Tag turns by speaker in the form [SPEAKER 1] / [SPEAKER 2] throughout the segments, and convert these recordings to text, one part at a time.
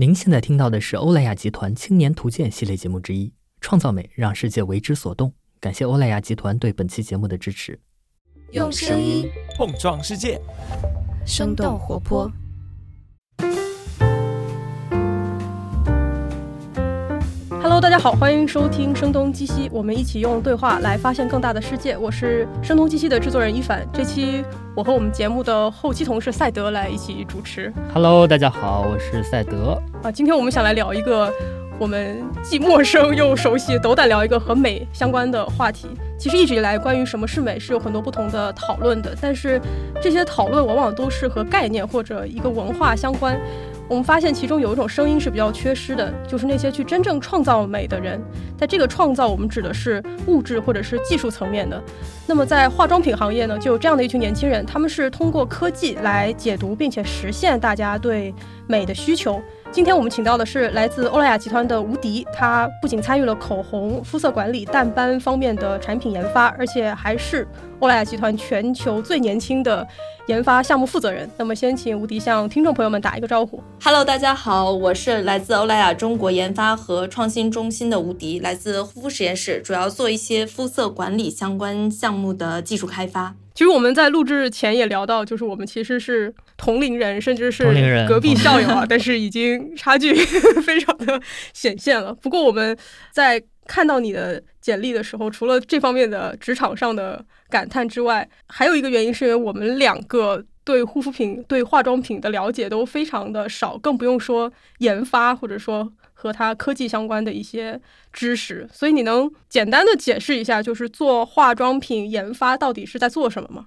[SPEAKER 1] 您现在听到的是欧莱雅集团青年图鉴系列节目之一《创造美，让世界为之所动》。感谢欧莱雅集团对本期节目的支持。
[SPEAKER 2] 用声音
[SPEAKER 3] 碰撞世界，
[SPEAKER 2] 生动活泼。
[SPEAKER 4] Hello，大家好，欢迎收听《声东击西》，我们一起用对话来发现更大的世界。我是《声东击西》的制作人一凡，这期我和我们节目的后期同事赛德来一起主持。
[SPEAKER 1] Hello，大家好，我是赛德。
[SPEAKER 4] 啊，今天我们想来聊一个我们既陌生又熟悉，斗胆聊一个和美相关的话题。其实一直以来，关于什么是美是有很多不同的讨论的，但是这些讨论往往都是和概念或者一个文化相关。我们发现其中有一种声音是比较缺失的，就是那些去真正创造美的人。在这个创造，我们指的是物质或者是技术层面的。那么在化妆品行业呢，就有这样的一群年轻人，他们是通过科技来解读并且实现大家对美的需求。今天我们请到的是来自欧莱雅集团的吴迪，他不仅参与了口红、肤色管理、淡斑方面的产品研发，而且还是欧莱雅集团全球最年轻的研发项目负责人。那么，先请吴迪向听众朋友们打一个招呼。
[SPEAKER 5] Hello，大家好，我是来自欧莱雅中国研发和创新中心的吴迪，来自护肤实验室，主要做一些肤色管理相关项目的技术开发。
[SPEAKER 4] 其实我们在录制前也聊到，就是我们其实是同龄人，甚至是隔壁校友啊，但是已经差距 非常的显现了。不过我们在看到你的简历的时候，除了这方面的职场上的感叹之外，还有一个原因是因为我们两个对护肤品、对化妆品的了解都非常的少，更不用说研发或者说和它科技相关的一些知识。所以你能简单的解释一下，就是做化妆品研发到底是在做什么吗？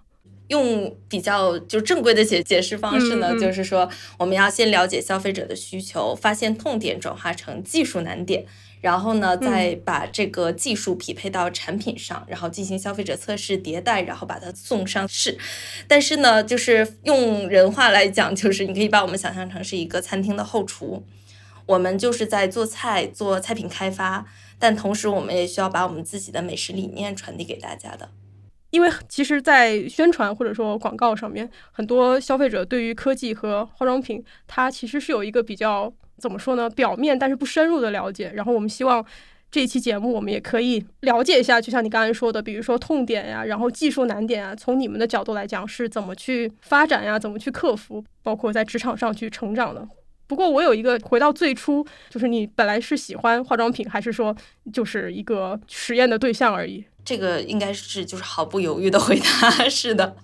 [SPEAKER 5] 用比较就正规的解解释方式呢，
[SPEAKER 4] 嗯嗯
[SPEAKER 5] 就是说我们要先了解消费者的需求，发现痛点，转化成技术难点，然后呢，再把这个技术匹配到产品上，然后进行消费者测试迭代，然后把它送上市。但是呢，就是用人话来讲，就是你可以把我们想象成是一个餐厅的后厨，我们就是在做菜、做菜品开发，但同时我们也需要把我们自己的美食理念传递给大家的。
[SPEAKER 4] 因为其实，在宣传或者说广告上面，很多消费者对于科技和化妆品，它其实是有一个比较怎么说呢，表面但是不深入的了解。然后我们希望这一期节目，我们也可以了解一下，就像你刚才说的，比如说痛点呀，然后技术难点啊，从你们的角度来讲是怎么去发展呀，怎么去克服，包括在职场上去成长的。不过我有一个回到最初，就是你本来是喜欢化妆品，还是说就是一个实验的对象而已？
[SPEAKER 5] 这个应该是就是毫不犹豫的回答，是的。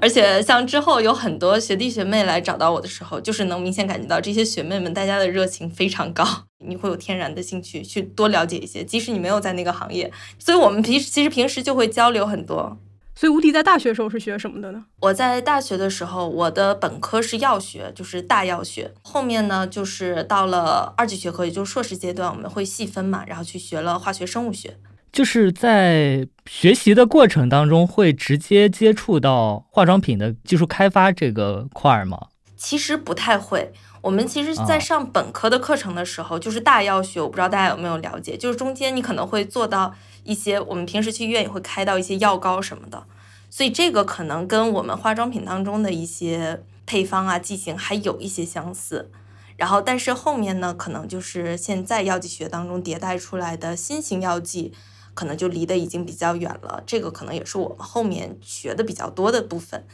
[SPEAKER 5] 而且像之后有很多学弟学妹来找到我的时候，就是能明显感觉到这些学妹们大家的热情非常高，你会有天然的兴趣去多了解一些，即使你没有在那个行业。所以我们平时其实平时就会交流很多。
[SPEAKER 4] 所以吴迪在大学时候是学什么的呢？
[SPEAKER 5] 我在大学的时候，我的本科是药学，就是大药学。后面呢，就是到了二级学科，也就是硕士阶段，我们会细分嘛，然后去学了化学生物学。
[SPEAKER 1] 就是在学习的过程当中，会直接接触到化妆品的技术开发这个块儿吗？
[SPEAKER 5] 其实不太会。我们其实，在
[SPEAKER 1] 哦
[SPEAKER 5] 上本科的课程的时候，就是大药学，我不知道大家有没有了解，就是中间你可能会做到一些我们平时去医院也会开到一些药膏什么的，所以这个可能跟我们化妆品当中的一些配方啊、剂型还有一些相似。然后，但是后面呢，可能就是现在药剂学当中迭代出来的新型药剂，可能就离得已经比较远了。这个可能也是我们后面学的比较多的部分。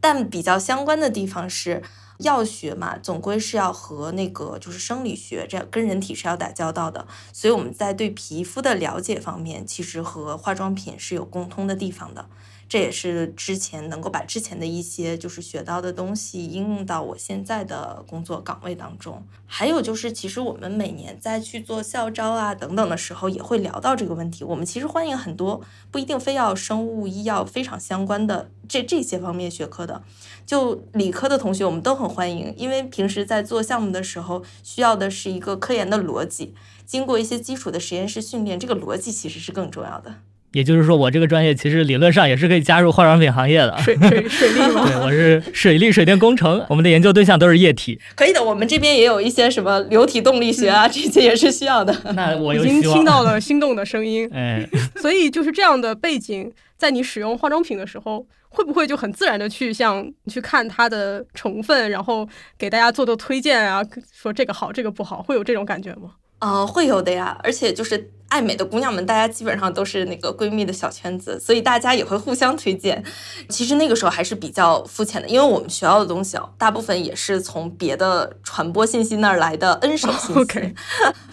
[SPEAKER 5] 但比较相关的地方是，药学嘛，总归是要和那个就是生理学这样跟人体是要打交道的，所以我们在对皮肤的了解方面，其实和化妆品是有共通的地方的。这也是之前能够把之前的一些就是学到的东西应用到我现在的工作岗位当中。还有就是，其实我们每年在去做校招啊等等的时候，也会聊到这个问题。我们其实欢迎很多不一定非要生物医药非常相关的这这些方面学科的，就理科的同学我们都很欢迎，因为平时在做项目的时候需要的是一个科研的逻辑，经过一些基础的实验室训练，这个逻辑其实是更重要的。
[SPEAKER 1] 也就是说，我这个专业其实理论上也是可以加入化妆品行业的。
[SPEAKER 4] 水水水利吗？
[SPEAKER 1] 对，我是水利水电工程，我们的研究对象都是液体。
[SPEAKER 5] 可以的，我们这边也有一些什么流体动力学啊，这些也是需要的。
[SPEAKER 1] 那我
[SPEAKER 4] 已经。听到了心动的声音。
[SPEAKER 1] 哎，
[SPEAKER 4] 所以就是这样的背景，在你使用化妆品的时候，会不会就很自然的去像去看它的成分，然后给大家做做推荐啊，说这个好，这个不好，会有这种感觉吗？
[SPEAKER 5] 呃，会有的呀，而且就是爱美的姑娘们，大家基本上都是那个闺蜜的小圈子，所以大家也会互相推荐。其实那个时候还是比较肤浅的，因为我们学校的东西哦，大部分也是从别的传播信息那儿来的 N 手信息，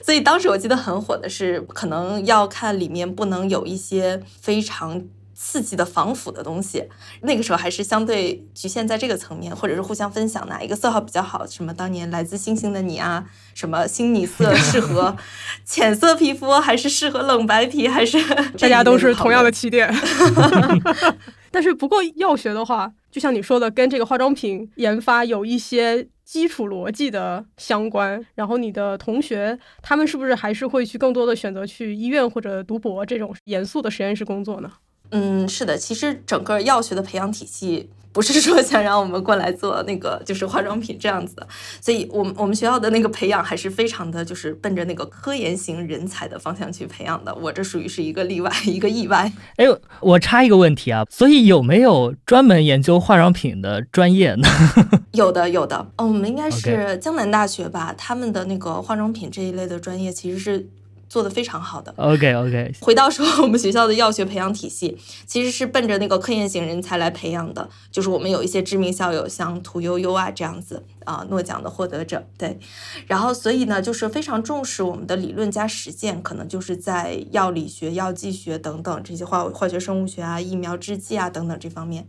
[SPEAKER 5] 所以当时我记得很火的是，可能要看里面不能有一些非常。刺激的防腐的东西，那个时候还是相对局限在这个层面，或者是互相分享哪一个色号比较好，什么当年来自星星的你啊，什么星米色适合 浅色皮肤，还是适合冷白皮，还是
[SPEAKER 4] 大家都是同样的起点。但是不过药学的话，就像你说的，跟这个化妆品研发有一些基础逻辑的相关。然后你的同学他们是不是还是会去更多的选择去医院或者读博这种严肃的实验室工作呢？
[SPEAKER 5] 嗯，是的，其实整个药学的培养体系不是说想让我们过来做那个就是化妆品这样子的，所以我们我们学校的那个培养还是非常的就是奔着那个科研型人才的方向去培养的。我这属于是一个例外，一个意外。
[SPEAKER 1] 哎，我插一个问题啊，所以有没有专门研究化妆品的专业呢？
[SPEAKER 5] 有的，有的。哦，我们应该是江南大学吧，他们的那个化妆品这一类的专业其实是。做的非常好的
[SPEAKER 1] ，OK OK。
[SPEAKER 5] 回到说我们学校的药学培养体系，其实是奔着那个科研型人才来培养的。就是我们有一些知名校友，像屠呦呦啊这样子啊，诺奖的获得者，对。然后所以呢，就是非常重视我们的理论加实践，可能就是在药理学、药剂学等等这些化化学生物学啊、疫苗制剂啊等等这方面。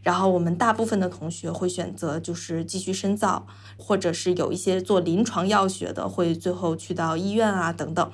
[SPEAKER 5] 然后我们大部分的同学会选择就是继续深造，或者是有一些做临床药学的，会最后去到医院啊等等。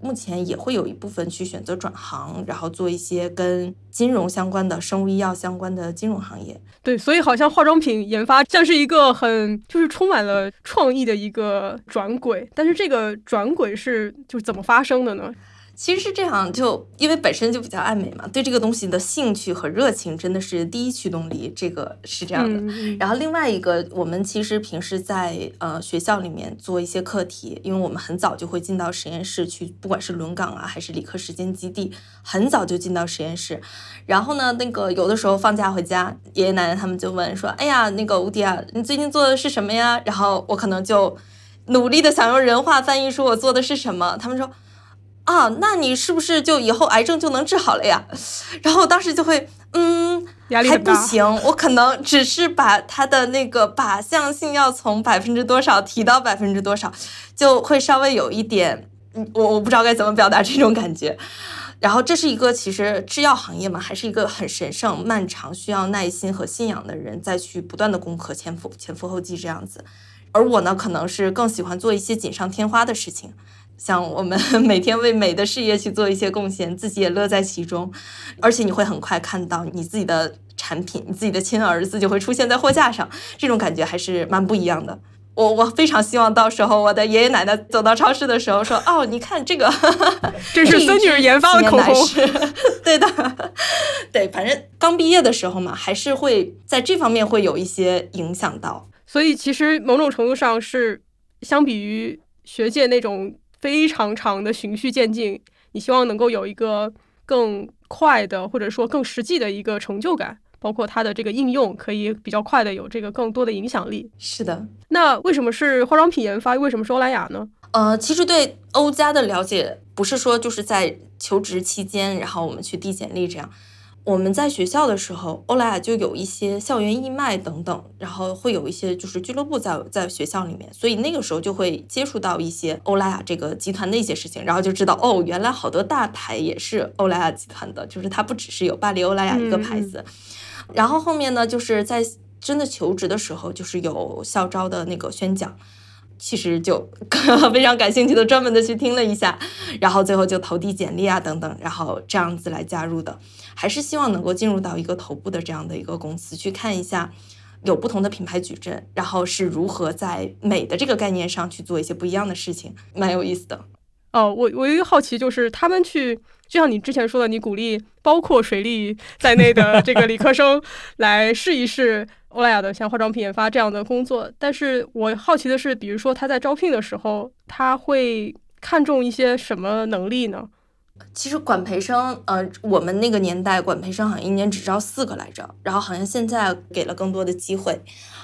[SPEAKER 5] 目前也会有一部分去选择转行，然后做一些跟金融相关的、生物医药相关的金融行业。
[SPEAKER 4] 对，所以好像化妆品研发像是一个很就是充满了创意的一个转轨，但是这个转轨是就是怎么发生的呢？
[SPEAKER 5] 其实是这样，就因为本身就比较爱美嘛，对这个东西的兴趣和热情真的是第一驱动力，这个是这样的。然后另外一个，我们其实平时在呃学校里面做一些课题，因为我们很早就会进到实验室去，不管是轮岗啊还是理科实践基地，很早就进到实验室。然后呢，那个有的时候放假回家，爷爷奶奶他们就问说：“哎呀，那个吴迪啊，你最近做的是什么呀？”然后我可能就努力的想用人话翻译出我做的是什么，他们说。啊，那你是不是就以后癌症就能治好了呀？然后我当时就会，嗯，还不行，我可能只是把它的那个靶向性要从百分之多少提到百分之多少，就会稍微有一点，我我不知道该怎么表达这种感觉。然后这是一个其实制药行业嘛，还是一个很神圣、漫长、需要耐心和信仰的人再去不断的攻克前赴前赴后继这样子。而我呢，可能是更喜欢做一些锦上添花的事情。像我们 每天为美的事业去做一些贡献，自己也乐在其中，而且你会很快看到你自己的产品，你自己的亲儿子就会出现在货架上，这种感觉还是蛮不一样的。我我非常希望到时候我的爷爷奶奶走到超市的时候说：“哦，你看这个，
[SPEAKER 4] 这是孙女儿研发的口红。”
[SPEAKER 5] 对的，对，反正刚毕业的时候嘛，还是会在这方面会有一些影响到。
[SPEAKER 4] 所以其实某种程度上是相比于学界那种。非常长的循序渐进，你希望能够有一个更快的，或者说更实际的一个成就感，包括它的这个应用可以比较快的有这个更多的影响力。
[SPEAKER 5] 是的，
[SPEAKER 4] 那为什么是化妆品研发？为什么是欧莱雅呢？
[SPEAKER 5] 呃，其实对欧家的了解，不是说就是在求职期间，然后我们去递简历这样。我们在学校的时候，欧莱雅就有一些校园义卖等等，然后会有一些就是俱乐部在在学校里面，所以那个时候就会接触到一些欧莱雅这个集团的一些事情，然后就知道哦，原来好多大牌也是欧莱雅集团的，就是它不只是有巴黎欧莱雅一个牌子。然后后面呢，就是在真的求职的时候，就是有校招的那个宣讲。其实就 非常感兴趣的，专门的去听了一下，然后最后就投递简历啊等等，然后这样子来加入的，还是希望能够进入到一个头部的这样的一个公司，去看一下有不同的品牌矩阵，然后是如何在美的这个概念上去做一些不一样的事情，蛮有意思的。
[SPEAKER 4] 哦，我我有一个好奇，就是他们去，就像你之前说的，你鼓励包括水利在内的这个理科生来试一试。欧莱雅的像化妆品研发这样的工作，但是我好奇的是，比如说他在招聘的时候，他会看重一些什么能力呢？
[SPEAKER 5] 其实管培生，呃，我们那个年代管培生好像一年只招四个来着，然后好像现在给了更多的机会。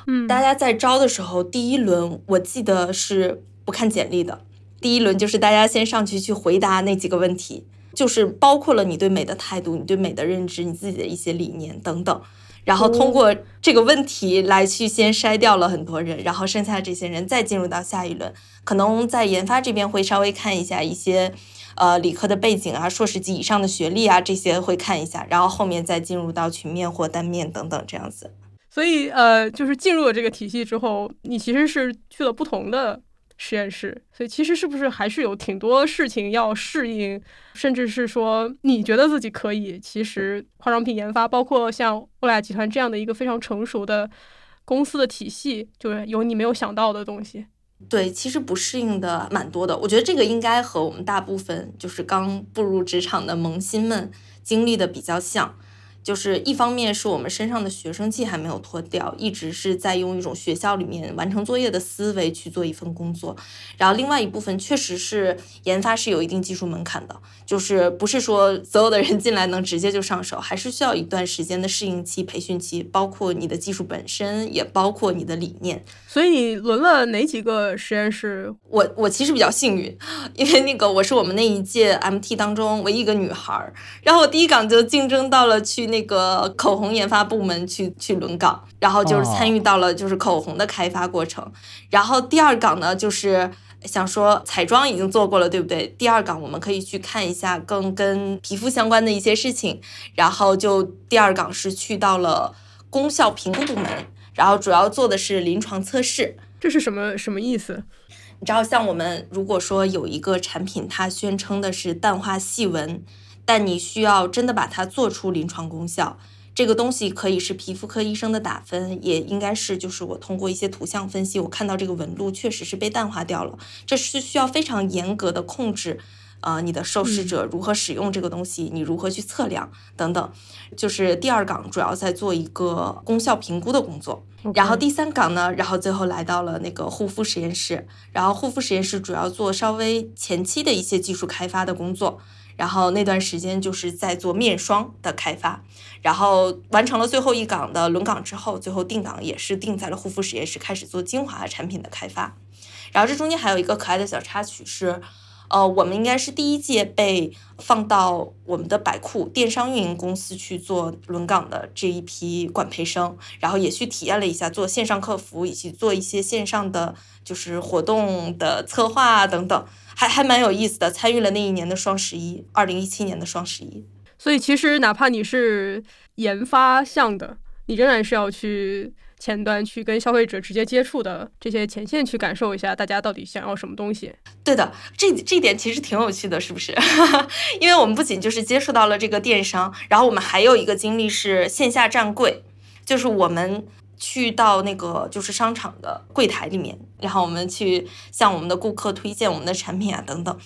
[SPEAKER 4] 嗯，
[SPEAKER 5] 大家在招的时候，第一轮我记得是不看简历的，第一轮就是大家先上去去回答那几个问题，就是包括了你对美的态度、你对美的认知、你自己的一些理念等等。然后通过这个问题来去先筛掉了很多人，然后剩下的这些人再进入到下一轮，可能在研发这边会稍微看一下一些，呃，理科的背景啊，硕士级以上的学历啊这些会看一下，然后后面再进入到群面或单面等等这样子。
[SPEAKER 4] 所以呃，就是进入了这个体系之后，你其实是去了不同的。实验室，所以其实是不是还是有挺多事情要适应，甚至是说你觉得自己可以，其实化妆品研发，包括像欧莱雅集团这样的一个非常成熟的公司的体系，就是有你没有想到的东西。
[SPEAKER 5] 对，其实不适应的蛮多的。我觉得这个应该和我们大部分就是刚步入职场的萌新们经历的比较像。就是一方面是我们身上的学生气还没有脱掉，一直是在用一种学校里面完成作业的思维去做一份工作，然后另外一部分确实是研发是有一定技术门槛的，就是不是说所有的人进来能直接就上手，还是需要一段时间的适应期、培训期，包括你的技术本身，也包括你的理念。
[SPEAKER 4] 所以你轮了哪几个实验室？
[SPEAKER 5] 我我其实比较幸运，因为那个我是我们那一届 MT 当中唯一一个女孩儿，然后我第一岗就竞争到了去。那个口红研发部门去去轮岗，然后就是参与到了就是口红的开发过程。然后第二岗呢，就是想说彩妆已经做过了，对不对？第二岗我们可以去看一下更跟皮肤相关的一些事情。然后就第二岗是去到了功效评估部门，然后主要做的是临床测试。
[SPEAKER 4] 这是什么什么意思？
[SPEAKER 5] 你知道，像我们如果说有一个产品，它宣称的是淡化细纹。但你需要真的把它做出临床功效，这个东西可以是皮肤科医生的打分，也应该是就是我通过一些图像分析，我看到这个纹路确实是被淡化掉了，这是需要非常严格的控制，呃，你的受试者如何使用这个东西，你如何去测量等等，就是第二岗主要在做一个功效评估的工作，然后第三岗呢，然后最后来到了那个护肤实验室，然后护肤实验室主要做稍微前期的一些技术开发的工作。然后那段时间就是在做面霜的开发，然后完成了最后一岗的轮岗之后，最后定岗也是定在了护肤实验室，开始做精华产品的开发。然后这中间还有一个可爱的小插曲是，呃，我们应该是第一届被放到我们的百库电商运营公司去做轮岗的这一批管培生，然后也去体验了一下做线上客服以及做一些线上的就是活动的策划等等。还还蛮有意思的，参与了那一年的双十一，二零一七年的双十一。
[SPEAKER 4] 所以其实哪怕你是研发项的，你仍然是要去前端去跟消费者直接接触的，这些前线去感受一下大家到底想要什么东西。
[SPEAKER 5] 对的，这这点其实挺有趣的，是不是？因为我们不仅就是接触到了这个电商，然后我们还有一个经历是线下站柜，就是我们。去到那个就是商场的柜台里面，然后我们去向我们的顾客推荐我们的产品啊等等。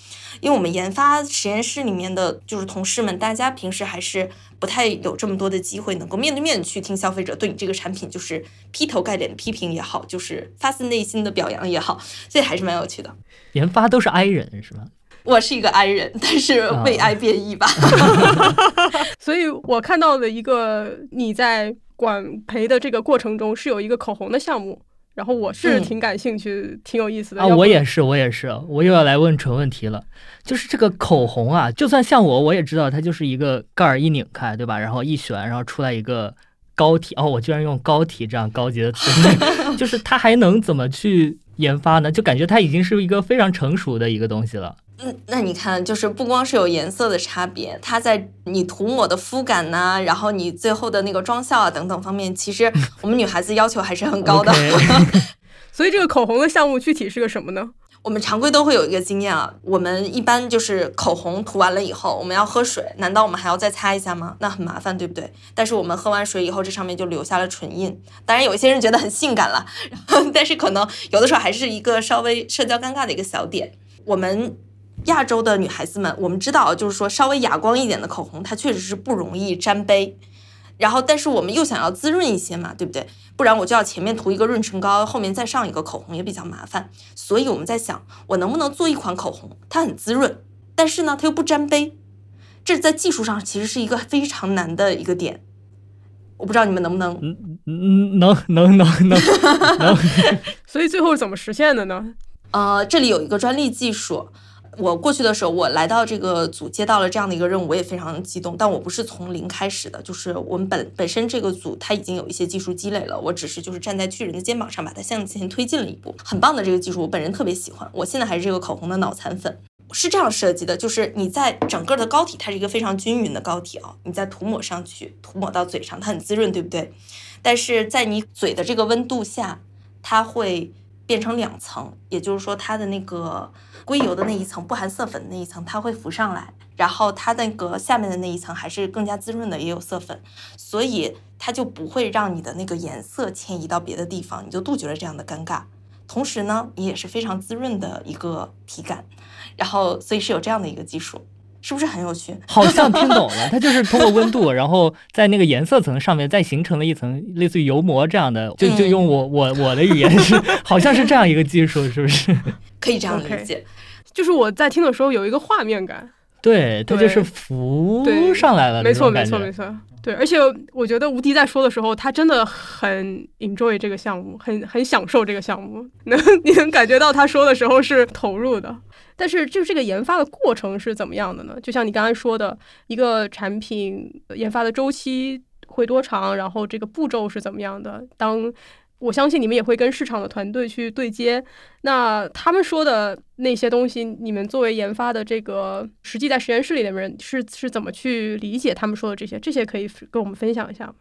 [SPEAKER 5] 因为我们研发实验室里面的就是同事们，大家平时还是不太有这么多的机会能够面对面去听消费者对你这个产品就是劈头盖脸的批评也好，就是发自内心的表扬也好，所以还是蛮有趣的。
[SPEAKER 1] 研发都是 I 人是吧？
[SPEAKER 5] 我是一个 I 人，但是为 I 变异吧。
[SPEAKER 4] 所以我看到的一个你在。管培的这个过程中是有一个口红的项目，然后我是挺感兴趣，挺有意思的
[SPEAKER 1] 啊。我也是，我也是，我又要来问纯问题了。就是这个口红啊，就算像我，我也知道它就是一个盖儿一拧开，对吧？然后一旋，然后出来一个膏体。哦，我居然用膏体这样高级的词，就是它还能怎么去研发呢？就感觉它已经是一个非常成熟的一个东西了。
[SPEAKER 5] 嗯，那你看，就是不光是有颜色的差别，它在你涂抹的肤感呐，然后你最后的那个妆效啊等等方面，其实我们女孩子要求还是很高的。
[SPEAKER 4] 所以这个口红的项目具体是个什么呢？
[SPEAKER 5] 我们常规都会有一个经验啊，我们一般就是口红涂完了以后，我们要喝水，难道我们还要再擦一下吗？那很麻烦，对不对？但是我们喝完水以后，这上面就留下了唇印。当然，有一些人觉得很性感了，但是可能有的时候还是一个稍微社交尴尬的一个小点。我们。亚洲的女孩子们，我们知道，就是说稍微哑光一点的口红，它确实是不容易沾杯。然后，但是我们又想要滋润一些嘛，对不对？不然我就要前面涂一个润唇膏，后面再上一个口红也比较麻烦。所以我们在想，我能不能做一款口红，它很滋润，但是呢，它又不沾杯。这在技术上其实是一个非常难的一个点。我不知道你们能不能，
[SPEAKER 1] 嗯嗯，能能能能能，
[SPEAKER 4] 所以最后怎么实现的呢？
[SPEAKER 5] 呃，这里有一个专利技术。我过去的时候，我来到这个组接到了这样的一个任务，我也非常激动。但我不是从零开始的，就是我们本本身这个组它已经有一些技术积累了，我只是就是站在巨人的肩膀上把它向前推进了一步，很棒的这个技术，我本人特别喜欢。我现在还是这个口红的脑残粉。是这样设计的，就是你在整个的膏体，它是一个非常均匀的膏体啊，你再涂抹上去，涂抹到嘴上，它很滋润，对不对？但是在你嘴的这个温度下，它会变成两层，也就是说，它的那个硅油的那一层，不含色粉的那一层，它会浮上来，然后它那个下面的那一层还是更加滋润的，也有色粉，所以它就不会让你的那个颜色迁移到别的地方，你就杜绝了这样的尴尬。同时呢，你也是非常滋润的一个体感。然后，所以是有这样的一个技术，是不是很有趣？
[SPEAKER 1] 好像听懂了，它就是通过温度，然后在那个颜色层上面再形成了一层类似于油膜这样的，就就用我我我的语言是，好像是这样一个技术，是不是？
[SPEAKER 5] 可以这样理解，
[SPEAKER 4] 就是我在听的时候有一个画面感，
[SPEAKER 1] 对，它就是浮上来了，
[SPEAKER 4] 没错没错没错。对，而且我觉得吴迪在说的时候，他真的很 enjoy 这个项目，很很享受这个项目，能你能感觉到他说的时候是投入的。但是，就这个研发的过程是怎么样的呢？就像你刚才说的，一个产品研发的周期会多长？然后这个步骤是怎么样的？当我相信你们也会跟市场的团队去对接，那他们说的那些东西，你们作为研发的这个实际在实验室里的人是是怎么去理解他们说的这些？这些可以跟我们分享一下吗？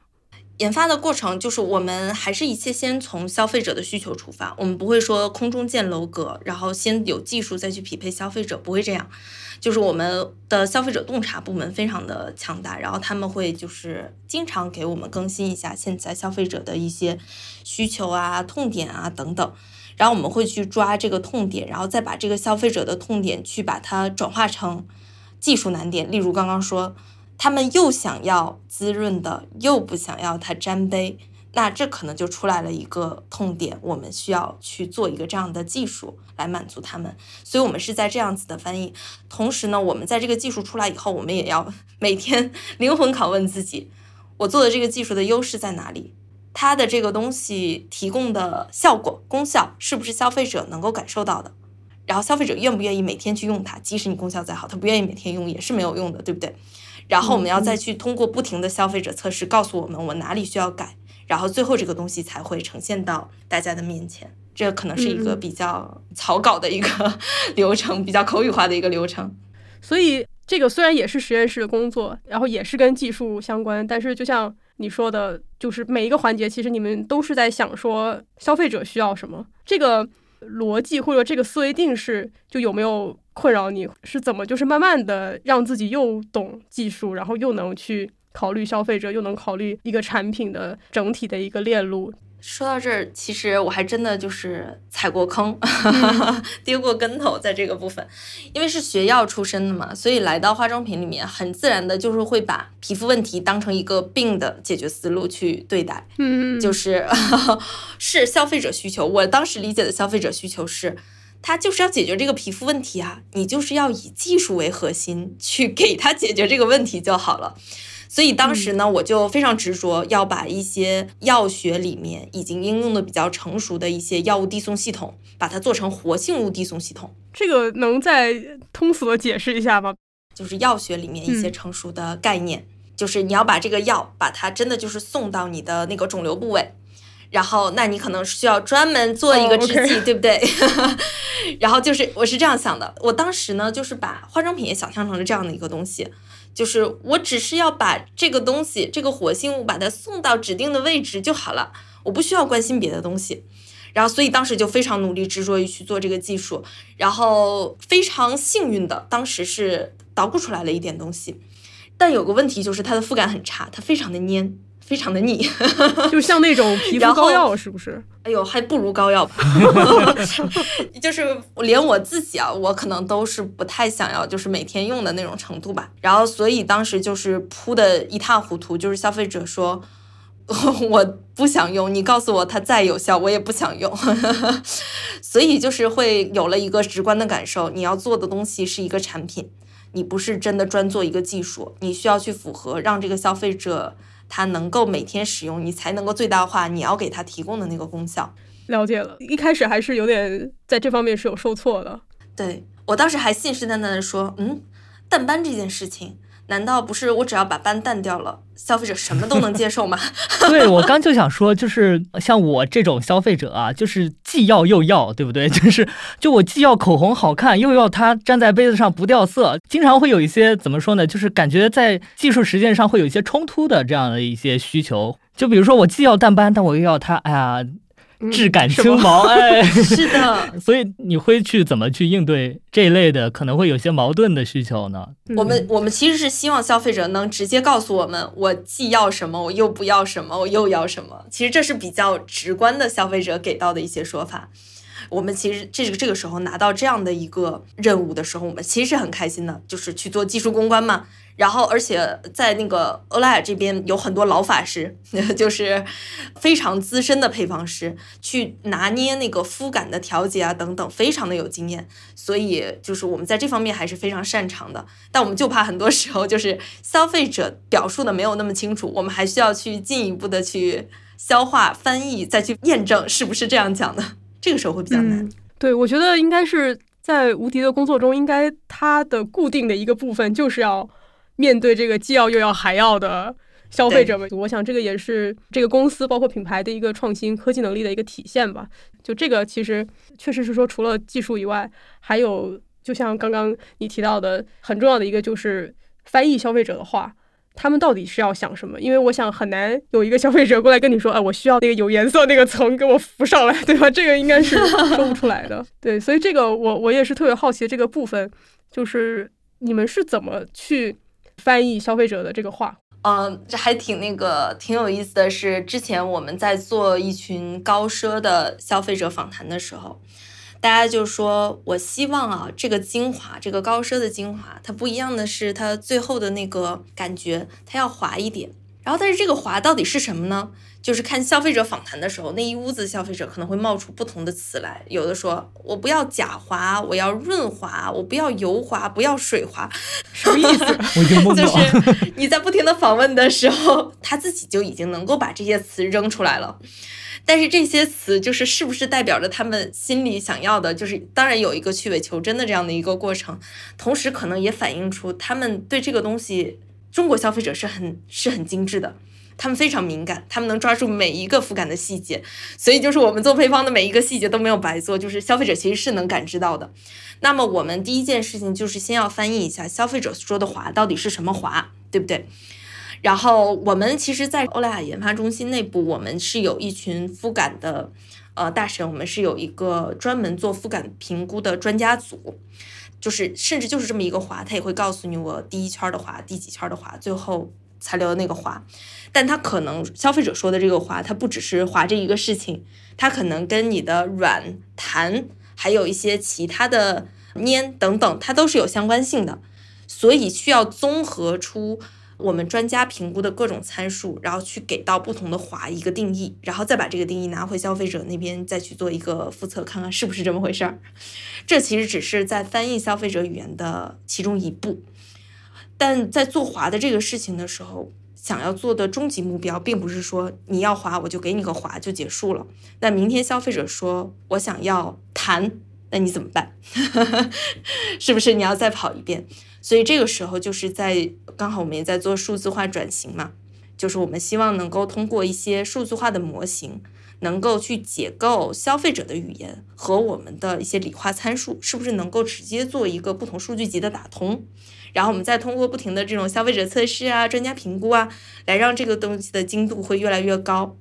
[SPEAKER 5] 研发的过程就是我们还是一切先从消费者的需求出发，我们不会说空中建楼阁，然后先有技术再去匹配消费者，不会这样。就是我们的消费者洞察部门非常的强大，然后他们会就是经常给我们更新一下现在消费者的一些需求啊、痛点啊等等，然后我们会去抓这个痛点，然后再把这个消费者的痛点去把它转化成技术难点。例如刚刚说，他们又想要滋润的，又不想要它沾杯。那这可能就出来了一个痛点，我们需要去做一个这样的技术来满足他们，所以我们是在这样子的翻译。同时呢，我们在这个技术出来以后，我们也要每天灵魂拷问自己：我做的这个技术的优势在哪里？它的这个东西提供的效果、功效是不是消费者能够感受到的？然后消费者愿不愿意每天去用它？即使你功效再好，他不愿意每天用也是没有用的，对不对？然后我们要再去通过不停的消费者测试，告诉我们我哪里需要改。然后最后这个东西才会呈现到大家的面前，这可能是一个比较草稿的一个 流程，比较口语化的一个流程。
[SPEAKER 4] 所以这个虽然也是实验室的工作，然后也是跟技术相关，但是就像你说的，就是每一个环节其实你们都是在想说消费者需要什么，这个逻辑或者这个思维定式就有没有困扰你？是怎么就是慢慢的让自己又懂技术，然后又能去。考虑消费者，又能考虑一个产品的整体的一个链路。
[SPEAKER 5] 说到这儿，其实我还真的就是踩过坑，跌过跟头，在这个部分，因为是学药出身的嘛，所以来到化妆品里面，很自然的就是会把皮肤问题当成一个病的解决思路去对待。
[SPEAKER 4] 嗯，
[SPEAKER 5] 就是 是消费者需求。我当时理解的消费者需求是，他就是要解决这个皮肤问题啊，你就是要以技术为核心去给他解决这个问题就好了。所以当时呢，我就非常执着要把一些药学里面已经应用的比较成熟的一些药物递送系统，把它做成活性物递送系统。
[SPEAKER 4] 这个能再通俗的解释一下吗？
[SPEAKER 5] 就是药学里面一些成熟的概念，就是你要把这个药，把它真的就是送到你的那个肿瘤部位，然后那你可能需要专门做一个制剂，对不对？然后就是我是这样想的，我当时呢就是把化妆品也想象成了这样的一个东西。就是我只是要把这个东西，这个活性物把它送到指定的位置就好了，我不需要关心别的东西。然后，所以当时就非常努力执着于去做这个技术，然后非常幸运的，当时是捣鼓出来了一点东西。但有个问题就是它的肤感很差，它非常的黏。非常的腻，
[SPEAKER 4] 就像那种皮肤膏药，是不是？
[SPEAKER 5] 哎呦，还不如膏药吧。就是连我自己啊，我可能都是不太想要，就是每天用的那种程度吧。然后，所以当时就是铺的一塌糊涂。就是消费者说 我不想用，你告诉我它再有效，我也不想用。所以就是会有了一个直观的感受，你要做的东西是一个产品。你不是真的专做一个技术，你需要去符合让这个消费者他能够每天使用，你才能够最大化你要给它提供的那个功效。
[SPEAKER 4] 了解了，一开始还是有点在这方面是有受挫的。
[SPEAKER 5] 对我当时还信誓旦旦的说，嗯，淡斑这件事情。难道不是我只要把斑淡掉了，消费者什么都能接受吗？
[SPEAKER 1] 对我刚就想说，就是像我这种消费者啊，就是既要又要，对不对？就是就我既要口红好看，又要它粘在杯子上不掉色，经常会有一些怎么说呢？就是感觉在技术实践上会有一些冲突的这样的一些需求。就比如说我既要淡斑，但我又要它，哎呀。质感轻薄，哎，
[SPEAKER 5] 是的，
[SPEAKER 1] 所以你会去怎么去应对这一类的可能会有些矛盾的需求呢？
[SPEAKER 5] 我们我们其实是希望消费者能直接告诉我们，我既要什么，我又不要什么，我又要什么。其实这是比较直观的消费者给到的一些说法。我们其实这个这个时候拿到这样的一个任务的时候，我们其实是很开心的，就是去做技术公关嘛。然后，而且在那个欧莱雅这边有很多老法师，就是非常资深的配方师，去拿捏那个肤感的调节啊等等，非常的有经验。所以，就是我们在这方面还是非常擅长的。但我们就怕很多时候就是消费者表述的没有那么清楚，我们还需要去进一步的去消化、翻译，再去验证是不是这样讲的。这个时候会比较难。
[SPEAKER 4] 对，我觉得应该是在无敌的工作中，应该它的固定的一个部分就是要。面对这个既要又要还要的消费者们，我想这个也是这个公司包括品牌的一个创新科技能力的一个体现吧。就这个其实确实是说，除了技术以外，还有就像刚刚你提到的，很重要的一个就是翻译消费者的话，他们到底是要想什么？因为我想很难有一个消费者过来跟你说，哎，我需要那个有颜色那个层给我浮上来，对吧？这个应该是说不出来的。对，所以这个我我也是特别好奇这个部分，就是你们是怎么去。翻译消费者的这个话，
[SPEAKER 5] 嗯，这还挺那个挺有意思的是，之前我们在做一群高奢的消费者访谈的时候，大家就说，我希望啊，这个精华，这个高奢的精华，它不一样的是，它最后的那个感觉，它要滑一点。然后，但是这个滑到底是什么呢？就是看消费者访谈的时候，那一屋子消费者可能会冒出不同的词来。有的说，我不要假滑，我要润滑；我不要油滑，不要水滑。什么意思？就是你在不停的访问的时候，他自己就已经能够把这些词扔出来了。但是这些词就是是不是代表着他们心里想要的？就是当然有一个去伪求真的这样的一个过程，同时可能也反映出他们对这个东西。中国消费者是很是很精致的，他们非常敏感，他们能抓住每一个肤感的细节，所以就是我们做配方的每一个细节都没有白做，就是消费者其实是能感知到的。那么我们第一件事情就是先要翻译一下消费者说的滑到底是什么滑，对不对？然后我们其实，在欧莱雅研发中心内部，我们是有一群肤感的呃大神，我们是有一个专门做肤感评估的专家组。就是甚至就是这么一个滑，他也会告诉你我第一圈的滑，第几圈的滑，最后才留的那个滑。但他可能消费者说的这个滑，它不只是滑这一个事情，它可能跟你的软弹，还有一些其他的粘等等，它都是有相关性的，所以需要综合出。我们专家评估的各种参数，然后去给到不同的滑一个定义，然后再把这个定义拿回消费者那边再去做一个复测，看看是不是这么回事儿。这其实只是在翻译消费者语言的其中一步，但在做滑的这个事情的时候，想要做的终极目标，并不是说你要滑我就给你个滑就结束了。那明天消费者说我想要弹，那你怎么办？是不是你要再跑一遍？所以这个时候就是在刚好我们也在做数字化转型嘛，就是我们希望能够通过一些数字化的模型，能够去解构消费者的语言和我们的一些理化参数，是不是能够直接做一个不同数据集的打通，然后我们再通过不停的这种消费者测试啊、专家评估啊，来让这个东西的精度会越来越高。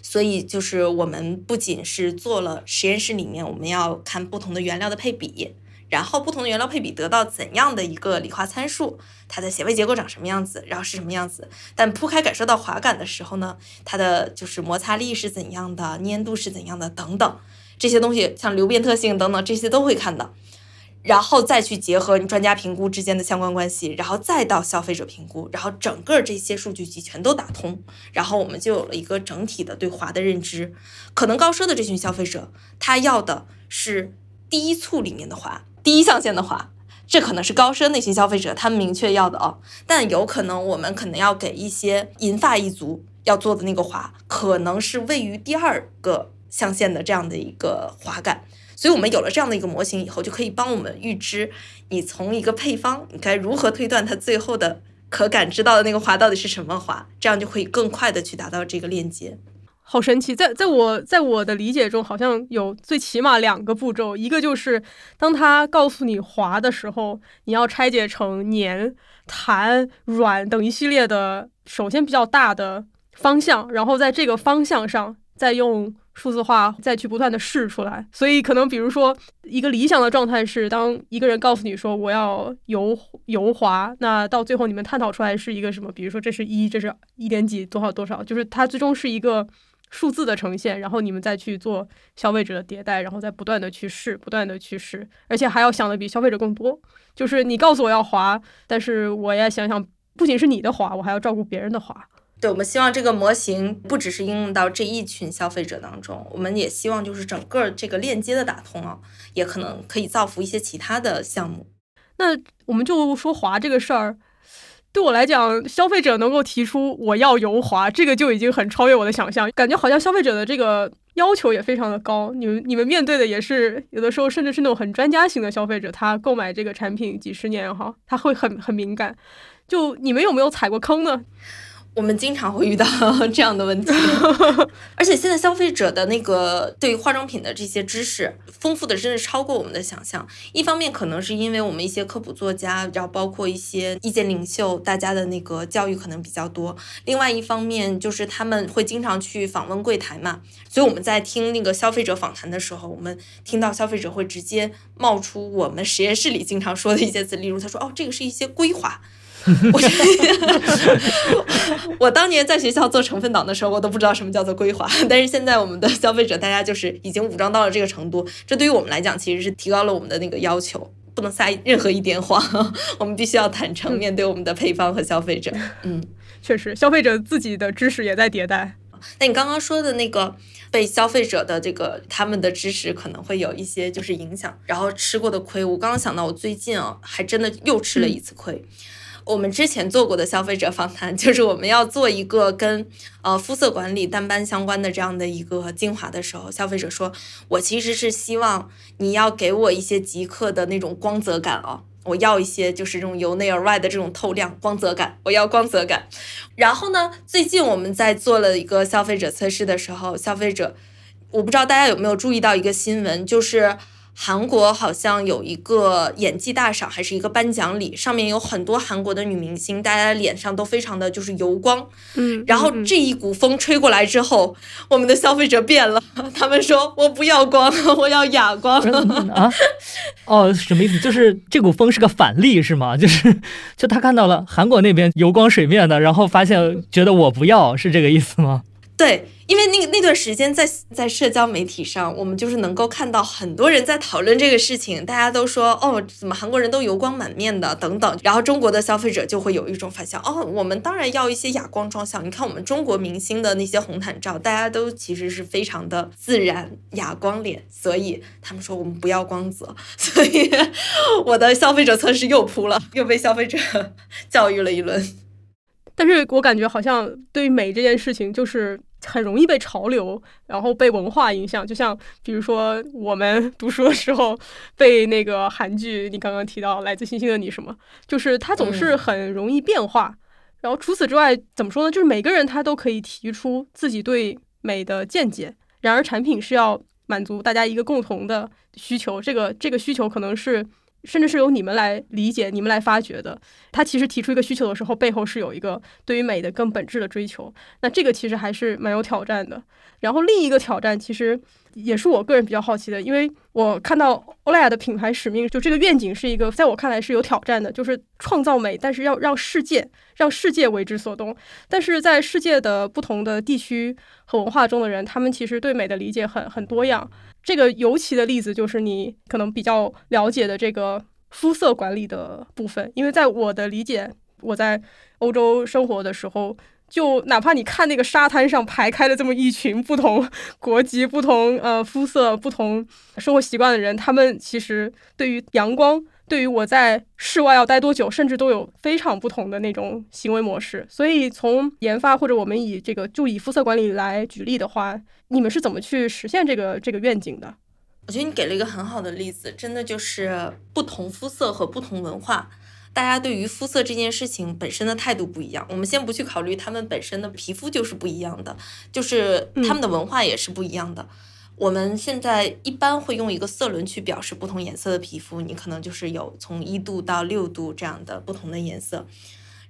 [SPEAKER 5] 所以就是我们不仅是做了实验室里面，我们要看不同的原料的配比。然后不同的原料配比得到怎样的一个理化参数，它的显微结构长什么样子，然后是什么样子。但铺开感受到滑感的时候呢，它的就是摩擦力是怎样的，粘度是怎样的等等这些东西，像流变特性等等这些都会看到。然后再去结合专家评估之间的相关关系，然后再到消费者评估，然后整个这些数据集全都打通，然后我们就有了一个整体的对滑的认知。可能高奢的这群消费者，他要的是第一簇里面的滑。第一象限的滑，这可能是高奢那些消费者他们明确要的哦，但有可能我们可能要给一些银发一族要做的那个滑，可能是位于第二个象限的这样的一个滑感。所以，我们有了这样的一个模型以后，就可以帮我们预知你从一个配方，你该如何推断它最后的可感知到的那个滑到底是什么滑，这样就可以更快的去达到这个链接。
[SPEAKER 4] 好神奇，在在我在我的理解中，好像有最起码两个步骤，一个就是当他告诉你滑的时候，你要拆解成黏、弹、软等一系列的，首先比较大的方向，然后在这个方向上再用数字化再去不断的试出来。所以可能比如说一个理想的状态是，当一个人告诉你说我要油油滑，那到最后你们探讨出来是一个什么？比如说这是一，这是一点几多少多少，就是它最终是一个。数字的呈现，然后你们再去做消费者的迭代，然后再不断的去试，不断的去试，而且还要想的比消费者更多。就是你告诉我要滑，但是我也想想，不仅是你的滑，我还要照顾别人的滑。
[SPEAKER 5] 对，我们希望这个模型不只是应用到这一群消费者当中，我们也希望就是整个这个链接的打通啊，也可能可以造福一些其他的项目。
[SPEAKER 4] 那我们就说滑这个事儿。对我来讲，消费者能够提出我要油滑，这个就已经很超越我的想象。感觉好像消费者的这个要求也非常的高。你们你们面对的也是有的时候甚至是那种很专家型的消费者，他购买这个产品几十年哈，他会很很敏感。就你们有没有踩过坑呢？
[SPEAKER 5] 我们经常会遇到 这样的问题，而且现在消费者的那个对化妆品的这些知识丰富的，真的超过我们的想象。一方面可能是因为我们一些科普作家，然后包括一些意见领袖，大家的那个教育可能比较多；另外一方面就是他们会经常去访问柜台嘛，所以我们在听那个消费者访谈的时候，我们听到消费者会直接冒出我们实验室里经常说的一些词，例如他说：“哦，这个是一些硅滑。”我我当年在学校做成分党的时候，我都不知道什么叫做规划。但是现在我们的消费者，大家就是已经武装到了这个程度，这对于我们来讲，其实是提高了我们的那个要求，不能撒任何一点谎，我们必须要坦诚面对我们的配方和消费者。嗯，
[SPEAKER 4] 确实，消费者自己的知识也在迭代。
[SPEAKER 5] 那你刚刚说的那个被消费者的这个他们的知识可能会有一些就是影响，然后吃过的亏，我刚刚想到，我最近啊，还真的又吃了一次亏。我们之前做过的消费者访谈，就是我们要做一个跟呃肤色管理、淡斑相关的这样的一个精华的时候，消费者说，我其实是希望你要给我一些即刻的那种光泽感哦，我要一些就是这种由内而外的这种透亮光泽感，我要光泽感。然后呢，最近我们在做了一个消费者测试的时候，消费者，我不知道大家有没有注意到一个新闻，就是。韩国好像有一个演技大赏，还是一个颁奖礼，上面有很多韩国的女明星，大家脸上都非常的就是油光。
[SPEAKER 4] 嗯，
[SPEAKER 5] 然后这一股风吹过来之后，我们的消费者变了，他们说我不要光，我要哑光
[SPEAKER 1] 啊。哦，什么意思？就是这股风是个反例是吗？就是就他看到了韩国那边油光水面的，然后发现觉得我不要，是这个意思吗？
[SPEAKER 5] 对，因为那个那段时间在在社交媒体上，我们就是能够看到很多人在讨论这个事情，大家都说哦，怎么韩国人都油光满面的等等，然后中国的消费者就会有一种反向，哦，我们当然要一些哑光妆效。你看我们中国明星的那些红毯照，大家都其实是非常的自然哑光脸，所以他们说我们不要光泽，所以我的消费者测试又扑了，又被消费者 教育了一轮。
[SPEAKER 4] 但是我感觉好像对于美这件事情，就是很容易被潮流，然后被文化影响。就像比如说我们 读书的时候被那个韩剧，你刚刚提到《来自星星的你》什么，就是它总是很容易变化。然后除此之外，怎么说呢？就是每个人他都可以提出自己对美的见解。然而产品是要满足大家一个共同的需求，这个这个需求可能是。甚至是由你们来理解、你们来发掘的。他其实提出一个需求的时候，背后是有一个对于美的更本质的追求。那这个其实还是蛮有挑战的。然后另一个挑战，其实也是我个人比较好奇的，因为我看到欧莱雅的品牌使命，就这个愿景是一个在我看来是有挑战的，就是创造美，但是要让世界让世界为之所动。但是在世界的不同的地区和文化中的人，他们其实对美的理解很很多样。这个尤其的例子就是你可能比较了解的这个肤色管理的部分，因为在我的理解，我在欧洲生活的时候，就哪怕你看那个沙滩上排开了这么一群不同 国籍、不同呃肤色、不同生活习惯的人，他们其实对于阳光、对于我在室外要待多久，甚至都有非常不同的那种行为模式。所以从研发或者我们以这个就以肤色管理来举例的话，你们是怎么去实现这个这个愿景的？
[SPEAKER 5] 我觉得你给了一个很好的例子，真的就是不同肤色和不同文化，大家对于肤色这件事情本身的态度不一样。我们先不去考虑他们本身的皮肤就是不一样的，就是他们的文化也是不一样的。我们现在一般会用一个色轮去表示不同颜色的皮肤，你可能就是有从一度到六度这样的不同的颜色。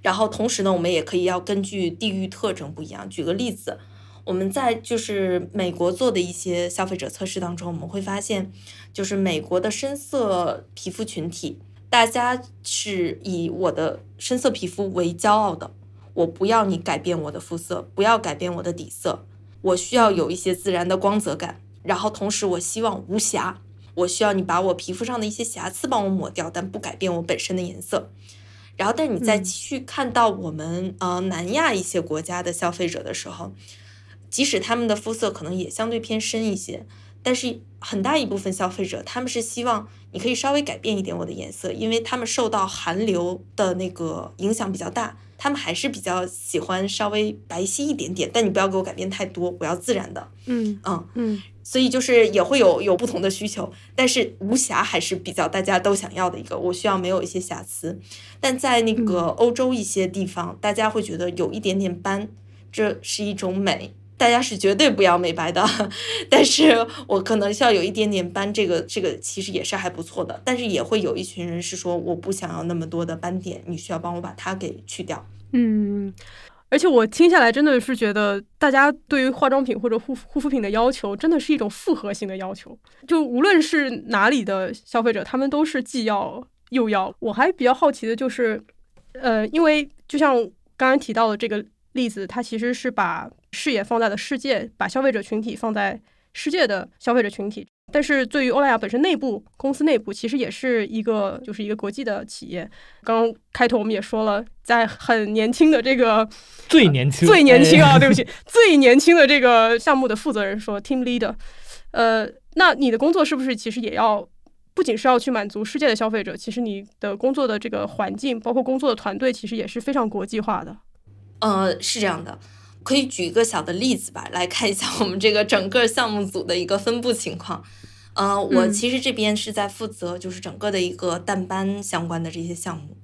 [SPEAKER 5] 然后同时呢，我们也可以要根据地域特征不一样。举个例子。我们在就是美国做的一些消费者测试当中，我们会发现，就是美国的深色皮肤群体，大家是以我的深色皮肤为骄傲的。我不要你改变我的肤色，不要改变我的底色，我需要有一些自然的光泽感。然后同时，我希望无瑕，我需要你把我皮肤上的一些瑕疵帮我抹掉，但不改变我本身的颜色。然后，但你再去看到我们呃南亚一些国家的消费者的时候。即使他们的肤色可能也相对偏深一些，但是很大一部分消费者他们是希望你可以稍微改变一点我的颜色，因为他们受到韩流的那个影响比较大，他们还是比较喜欢稍微白皙一点点，但你不要给我改变太多，我要自然的。
[SPEAKER 4] 嗯
[SPEAKER 5] 嗯
[SPEAKER 4] 嗯，
[SPEAKER 5] 所以就是也会有有不同的需求，但是无瑕还是比较大家都想要的一个，我需要没有一些瑕疵，但在那个欧洲一些地方，大家会觉得有一点点斑，这是一种美。大家是绝对不要美白的，但是我可能需要有一点点斑，这个这个其实也是还不错的。但是也会有一群人是说我不想要那么多的斑点，你需要帮我把它给去掉。
[SPEAKER 4] 嗯，而且我听下来真的是觉得，大家对于化妆品或者护护肤品的要求，真的是一种复合性的要求。就无论是哪里的消费者，他们都是既要又要。我还比较好奇的就是，呃，因为就像刚刚提到的这个例子，它其实是把。视野放在了世界，把消费者群体放在世界的消费者群体。但是，对于欧莱雅本身内部公司内部，其实也是一个就是一个国际的企业。刚刚开头我们也说了，在很年轻的这个
[SPEAKER 1] 最年轻
[SPEAKER 4] 最年轻啊，对不起，最年轻的这个项目的负责人说，team leader。呃，那你的工作是不是其实也要不仅是要去满足世界的消费者，其实你的工作的这个环境，包括工作的团队，其实也是非常国际化的。
[SPEAKER 5] 呃，是这样的。可以举一个小的例子吧，来看一下我们这个整个项目组的一个分布情况。呃，我其实这边是在负责就是整个的一个淡斑相关的这些项目。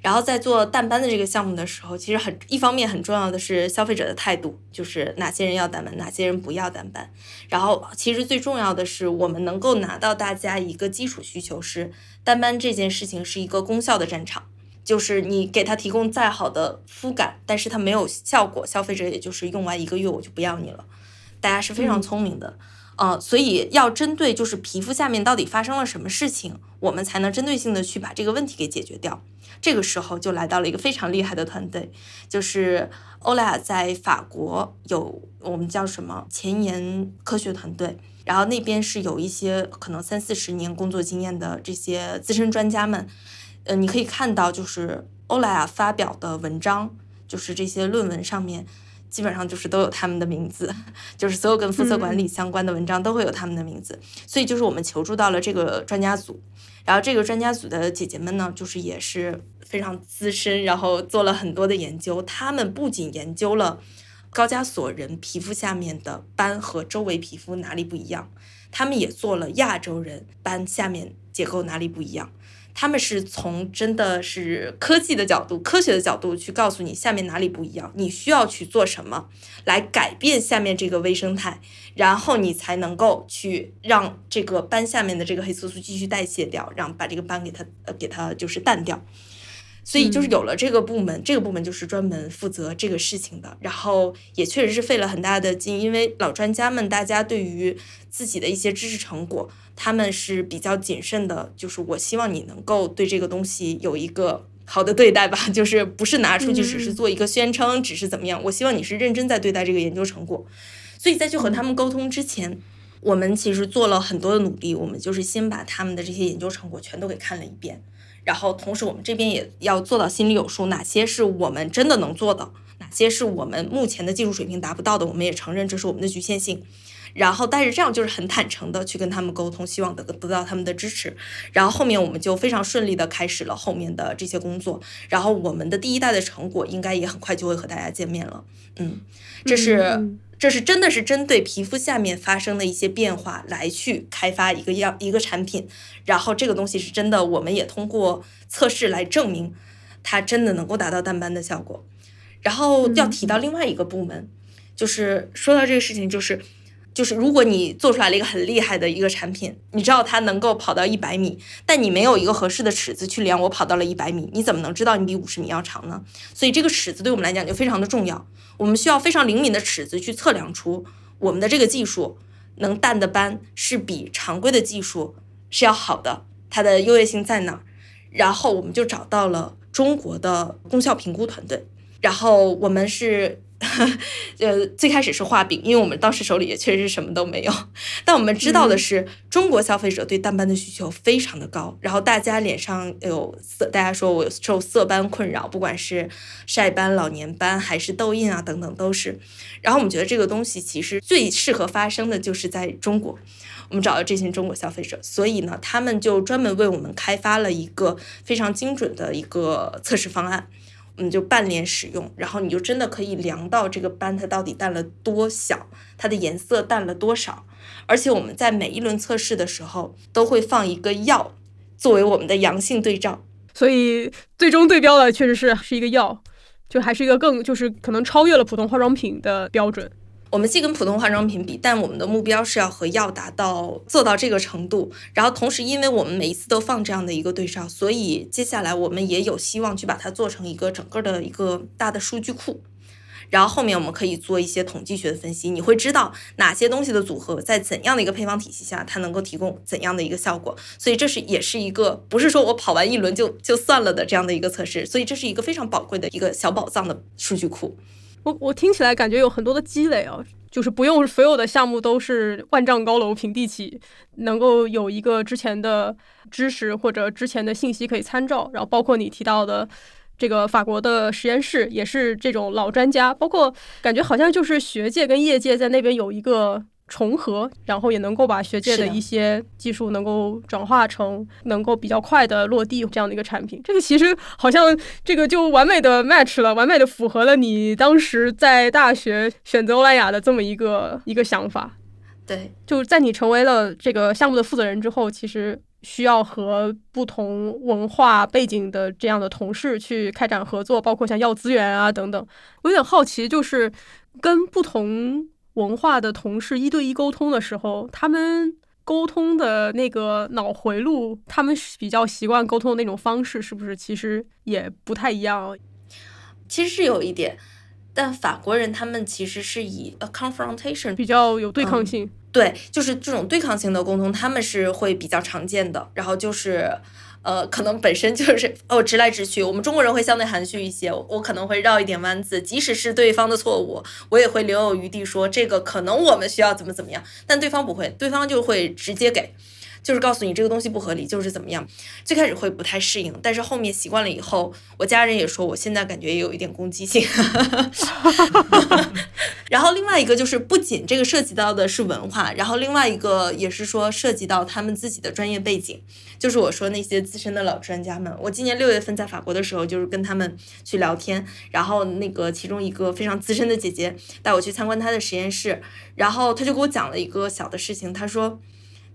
[SPEAKER 5] 然后在做淡斑的这个项目的时候，其实很一方面很重要的是消费者的态度，就是哪些人要淡斑，哪些人不要淡斑。然后其实最重要的是，我们能够拿到大家一个基础需求是淡斑这件事情是一个功效的战场。就是你给他提供再好的肤感，但是它没有效果，消费者也就是用完一个月我就不要你了。大家是非常聪明的，呃，所以要针对就是皮肤下面到底发生了什么事情，我们才能针对性的去把这个问题给解决掉。这个时候就来到了一个非常厉害的团队，就是欧莱雅在法国有我们叫什么前沿科学团队，然后那边是有一些可能三四十年工作经验的这些资深专家们。呃，你可以看到，就是欧莱雅发表的文章，就是这些论文上面，基本上就是都有他们的名字，就是所有跟肤色管理相关的文章都会有他们的名字。所以就是我们求助到了这个专家组，然后这个专家组的姐姐们呢，就是也是非常资深，然后做了很多的研究。他们不仅研究了高加索人皮肤下面的斑和周围皮肤哪里不一样，他们也做了亚洲人斑下面结构哪里不一样。他们是从真的是科技的角度、科学的角度去告诉你下面哪里不一样，你需要去做什么来改变下面这个微生态，然后你才能够去让这个斑下面的这个黑色素继续代谢掉，让把这个斑给它呃给它就是淡掉。所以就是有了这个部门，这个部门就是专门负责这个事情的。然后也确实是费了很大的劲，因为老专家们大家对于自己的一些知识成果，他们是比较谨慎的。就是我希望你能够对这个东西有一个好的对待吧，就是不是拿出去只是做一个宣称，只是怎么样。我希望你是认真在对待这个研究成果。所以在去和他们沟通之前，我们其实做了很多的努力。我们就是先把他们的这些研究成果全都给看了一遍。然后，同时我们这边也要做到心里有数，哪些是我们真的能做的，哪些是我们目前的技术水平达不到的，我们也承认这是我们的局限性。然后但是这样就是很坦诚的去跟他们沟通，希望得得到他们的支持。然后后面我们就非常顺利的开始了后面的这些工作，然后我们的第一代的成果应该也很快就会和大家见面了。嗯，这是。这是真的是针对皮肤下面发生的一些变化来去开发一个药一个产品，然后这个东西是真的，我们也通过测试来证明它真的能够达到淡斑的效果。然后要提到另外一个部门，就是说到这个事情，就是就是如果你做出来了一个很厉害的一个产品，你知道它能够跑到一百米，但你没有一个合适的尺子去量我跑到了一百米，你怎么能知道你比五十米要长呢？所以这个尺子对我们来讲就非常的重要。我们需要非常灵敏的尺子去测量出我们的这个技术能淡的斑是比常规的技术是要好的，它的优越性在哪儿？然后我们就找到了中国的功效评估团队，然后我们是。呃，最开始是画饼，因为我们当时手里也确实是什么都没有。但我们知道的是，中国消费者对淡斑的需求非常的高，然后大家脸上有色，大家说我受色斑困扰，不管是晒斑、老年斑还是痘印啊等等都是。然后我们觉得这个东西其实最适合发生的就是在中国，我们找到这群中国消费者，所以呢，他们就专门为我们开发了一个非常精准的一个测试方案。嗯就半年使用，然后你就真的可以量到这个斑它到底淡了多小，它的颜色淡了多少。而且我们在每一轮测试的时候都会放一个药作为我们的阳性对照，
[SPEAKER 4] 所以最终对标的确实是是一个药，就还是一个更就是可能超越了普通化妆品的标准。
[SPEAKER 5] 我们既跟普通化妆品比，但我们的目标是要和药达到做到这个程度。然后同时，因为我们每一次都放这样的一个对照，所以接下来我们也有希望去把它做成一个整个的一个大的数据库。然后后面我们可以做一些统计学的分析，你会知道哪些东西的组合在怎样的一个配方体系下，它能够提供怎样的一个效果。所以这是也是一个不是说我跑完一轮就就算了的这样的一个测试。所以这是一个非常宝贵的一个小宝藏的数据库。
[SPEAKER 4] 我我听起来感觉有很多的积累啊，就是不用所有的项目都是万丈高楼平地起，能够有一个之前的知识或者之前的信息可以参照，然后包括你提到的这个法国的实验室也是这种老专家，包括感觉好像就是学界跟业界在那边有一个。重合，然后也能够把学界的一些技术能够转化成能够比较快的落地这样的一个产品。这个其实好像这个就完美的 match 了，完美的符合了你当时在大学选择欧莱雅的这么一个一个想法。
[SPEAKER 5] 对，
[SPEAKER 4] 就在你成为了这个项目的负责人之后，其实需要和不同文化背景的这样的同事去开展合作，包括像要资源啊等等。我有点好奇，就是跟不同。文化的同事一对一沟通的时候，他们沟通的那个脑回路，他们比较习惯沟通的那种方式，是不是其实也不太一样？
[SPEAKER 5] 其实是有一点，但法国人他们其实是以 a confrontation
[SPEAKER 4] 比较有对抗性，
[SPEAKER 5] 对，就是这种对抗性的沟通，他们是会比较常见的。然后就是。呃，可能本身就是 哦，直来直去。我们中国人会相对含蓄一些，我可能会绕一点弯子，即使是对方的错误，我也会留有余地说这个可能我们需要怎么怎么样，但对方不会，对方就会直接给。就是告诉你这个东西不合理，就是怎么样。最开始会不太适应，但是后面习惯了以后，我家人也说，我现在感觉也有一点攻击性。然后另外一个就是，不仅这个涉及到的是文化，然后另外一个也是说涉及到他们自己的专业背景。就是我说那些资深的老专家们，我今年六月份在法国的时候，就是跟他们去聊天，然后那个其中一个非常资深的姐姐带我去参观她的实验室，然后她就给我讲了一个小的事情，她说。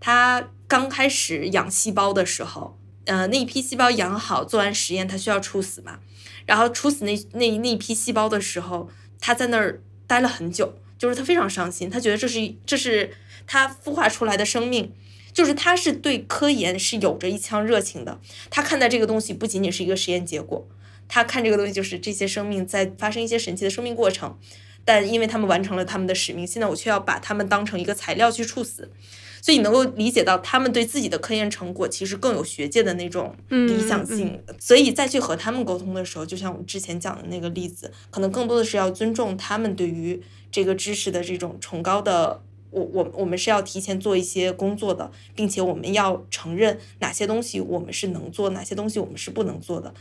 [SPEAKER 5] 他刚开始养细胞的时候，呃，那一批细胞养好，做完实验，他需要处死嘛。然后处死那那那一批细胞的时候，他在那儿待了很久，就是他非常伤心，他觉得这是这是他孵化出来的生命，就是他是对科研是有着一腔热情的。他看待这个东西不仅仅是一个实验结果，他看这个东西就是这些生命在发生一些神奇的生命过程，但因为他们完成了他们的使命，现在我却要把他们当成一个材料去处死。所以你能够理解到他们对自己的科研成果其实更有学界的那种理想性，所以再去和他们沟通的时候，就像我们之前讲的那个例子，可能更多的是要尊重他们对于这个知识的这种崇高的。我我我们是要提前做一些工作的，并且我们要承认哪些东西我们是能做，哪些东西我们是不能做的。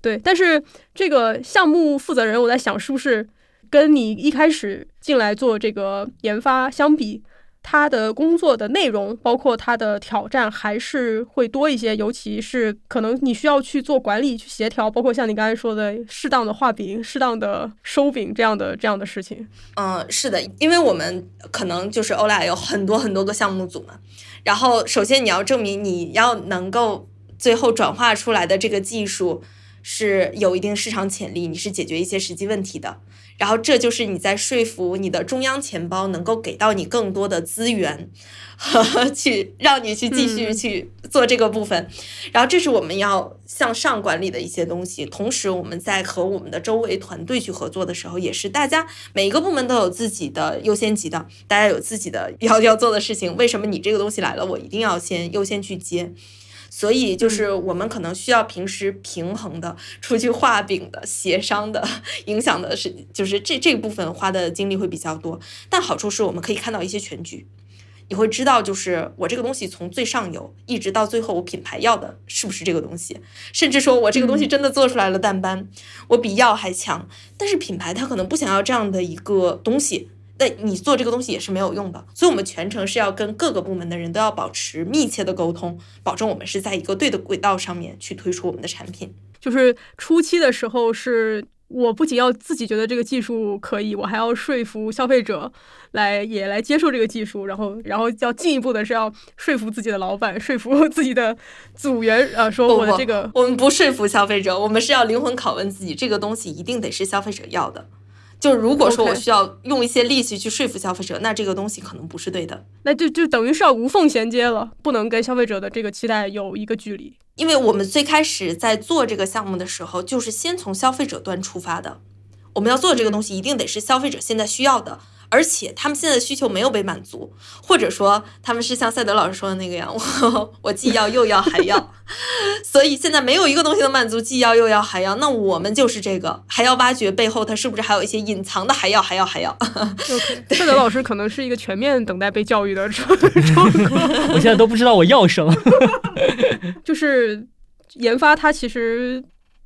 [SPEAKER 4] 对，但是这个项目负责人，我在想是不是跟你一开始进来做这个研发相比？他的工作的内容，包括他的挑战，还是会多一些。尤其是可能你需要去做管理、去协调，包括像你刚才说的，适当的画饼、适当的收饼这样的这样的事情。
[SPEAKER 5] 嗯，是的，因为我们可能就是欧莱有很多很多个项目组嘛。然后，首先你要证明你要能够最后转化出来的这个技术是有一定市场潜力，你是解决一些实际问题的。然后这就是你在说服你的中央钱包能够给到你更多的资源，去让你去继续去做这个部分。然后这是我们要向上管理的一些东西。同时我们在和我们的周围团队去合作的时候，也是大家每一个部门都有自己的优先级的，大家有自己的 要要做的事情。为什么你这个东西来了，我一定要先优先去接？所以就是我们可能需要平时平衡的出去画饼的协商的 影响的是，就是这这部分花的精力会比较多。但好处是我们可以看到一些全局，你会知道就是我这个东西从最上游一直到最后，我品牌要的是不是这个东西，甚至说我这个东西真的做出来了淡斑，我比药还强，但是品牌它可能不想要这样的一个东西。那你做这个东西也是没有用的，所以，我们全程是要跟各个部门的人都要保持密切的沟通，保证我们是在一个对的轨道上面去推出我们的产品。
[SPEAKER 4] 就是初期的时候，是我不仅要自己觉得这个技术可以，我还要说服消费者来也来接受这个技术，然后，然后要进一步的是要说服自己的老板，说服自己的组员，呃，说我的这个，
[SPEAKER 5] 我们不说服消费者，我们是要灵魂拷问自己，这个东西一定得是消费者要的。就如果说我需要用一些力气去说服消费者，那这个东西可能不是对的。
[SPEAKER 4] 那就就等于是要无缝衔接了，不能跟消费者的这个期待有一个距离。
[SPEAKER 5] 因为我们最开始在做这个项目的时候，就是先从消费者端出发的。我们要做这个东西，一定得是消费者现在需要的。而且他们现在的需求没有被满足，或者说他们是像赛德老师说的那个样，我 我既要又要还要，所以现在没有一个东西能满足既要又要还要，那我们就是这个还要挖掘背后它是不是还有一些隐藏的还要还要还要。
[SPEAKER 4] 赛德老师可能是一个全面等待被教育的状况，
[SPEAKER 1] 我现在都不知道我要什么，
[SPEAKER 4] 就是研发它其实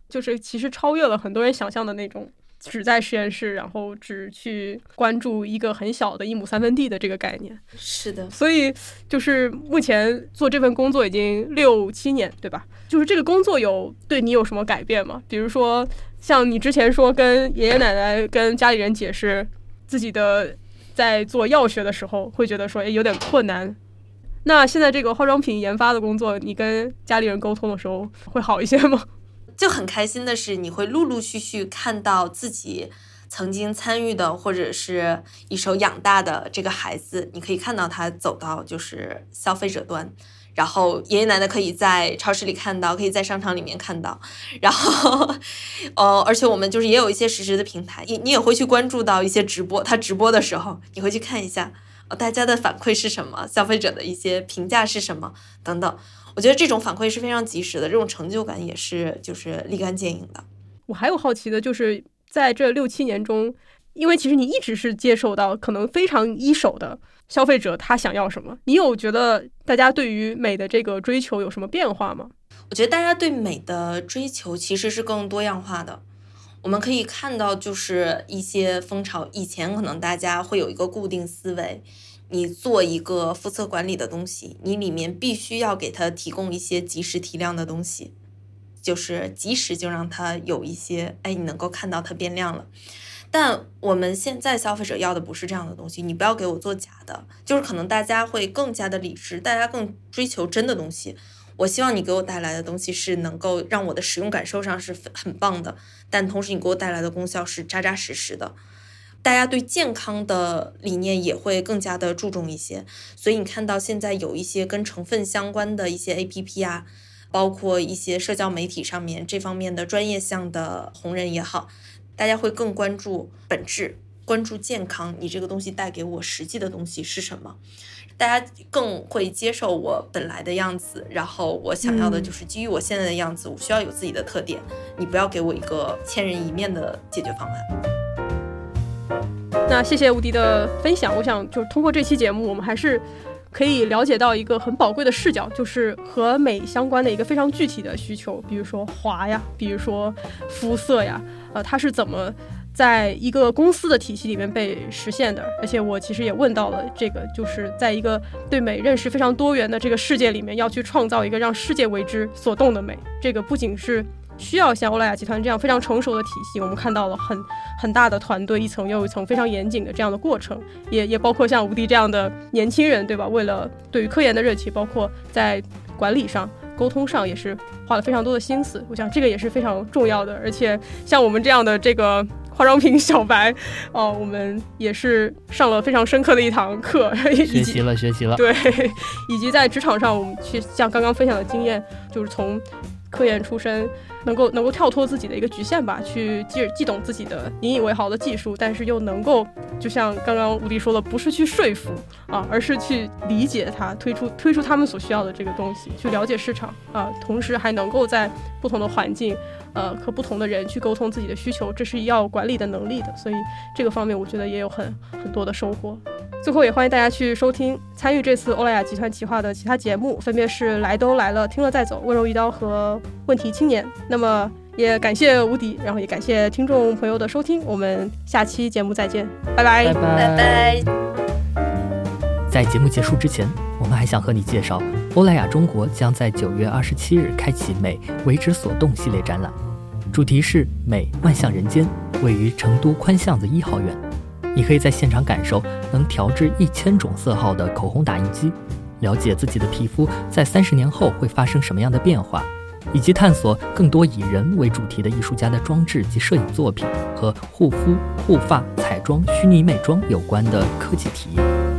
[SPEAKER 4] 就是其实超越了很多人想象的那种。只在实验室，然后只去关注一个很小的一亩三分地的这个概念。
[SPEAKER 5] 是的，
[SPEAKER 4] 所以就是目前做这份工作已经六七年，对吧？就是这个工作有对你有什么改变吗？比如说，像你之前说跟爷爷奶奶、跟家里人解释自己的在做药学的时候，会觉得说诶有点困难。那现在这个化妆品研发的工作，你跟家里人沟通的时候会好一些吗？
[SPEAKER 5] 就很开心的是，你会陆陆续续看到自己曾经参与的，或者是一手养大的这个孩子，你可以看到他走到就是消费者端，然后爷爷奶奶可以在超市里看到，可以在商场里面看到，然后，呃，而且我们就是也有一些实时的平台，你你也会去关注到一些直播，他直播的时候，你会去看一下，呃，大家的反馈是什么，消费者的一些评价是什么等等。我觉得这种反馈是非常及时的，这种成就感也是就是立竿见影的。
[SPEAKER 4] 我还有好奇的，就是在这六七年中，因为其实你一直是接受到可能非常一手的消费者他想要什么，你有觉得大家对于美的这个追求有什么变化吗？
[SPEAKER 5] 我觉得大家对美的追求其实是更多样化的。我们可以看到，就是一些风潮，以前可能大家会有一个固定思维。你做一个肤色管理的东西，你里面必须要给他提供一些及时提亮的东西，就是及时就让它有一些，哎，你能够看到它变亮了。但我们现在消费者要的不是这样的东西，你不要给我做假的，就是可能大家会更加的理智，大家更追求真的东西。我希望你给我带来的东西是能够让我的使用感受上是很棒的，但同时你给我带来的功效是扎扎实实的。大家对健康的理念也会更加的注重一些，所以你看到现在有一些跟成分相关的一些 A P P 啊，包括一些社交媒体上面这方面的专业项的红人也好，大家会更关注本质，关注健康。你这个东西带给我实际的东西是什么？大家更会接受我本来的样子，然后我想要的就是基于我现在的样子，我需要有自己的特点。你不要给我一个千人一面的解决方案。
[SPEAKER 4] 那谢谢无敌的分享，我想就是通过这期节目，我们还是可以了解到一个很宝贵的视角，就是和美相关的一个非常具体的需求，比如说滑呀，比如说肤色呀，呃，它是怎么在一个公司的体系里面被实现的。而且我其实也问到了这个，就是在一个对美认识非常多元的这个世界里面，要去创造一个让世界为之所动的美。这个不仅是需要像欧莱雅集团这样非常成熟的体系，我们看到了很很大的团队，一层又一层非常严谨的这样的过程，也也包括像吴迪这样的年轻人，对吧？为了对于科研的热情，包括在管理上。沟通上也是花了非常多的心思，我想这个也是非常重要的。而且像我们这样的这个化妆品小白，哦，我们也是上了非常深刻的一堂课，
[SPEAKER 1] 学习了，学习了。
[SPEAKER 4] 对，以及在职场上，我们去像刚刚分享的经验，就是从科研出身。能够能够跳脱自己的一个局限吧，去既既懂自己的引以为豪的技术，但是又能够就像刚刚吴迪说的，不是去说服啊，而是去理解它，推出推出他们所需要的这个东西，去了解市场啊，同时还能够在不同的环境，呃，和不同的人去沟通自己的需求，这是要管理的能力的，所以这个方面我觉得也有很很多的收获。最后也欢迎大家去收听参与这次欧莱雅集团企划的其他节目，分别是来都来了、听了再走、温柔一刀和问题青年。那么也感谢无敌，然后也感谢听众朋友的收听，我们下期节目再见，拜
[SPEAKER 1] 拜
[SPEAKER 5] 拜拜。
[SPEAKER 1] 在节目结束之前，我们还想和你介绍，欧莱雅中国将在九月二十七日开启“美为之所动”系列展览，主题是“美万象人间”，位于成都宽巷子一号院。你可以在现场感受能调制一千种色号的口红打印机，了解自己的皮肤在三十年后会发生什么样的变化，以及探索更多以人为主题的艺术家的装置及摄影作品和护肤、护发、彩妆、虚拟美妆有关的科技体验。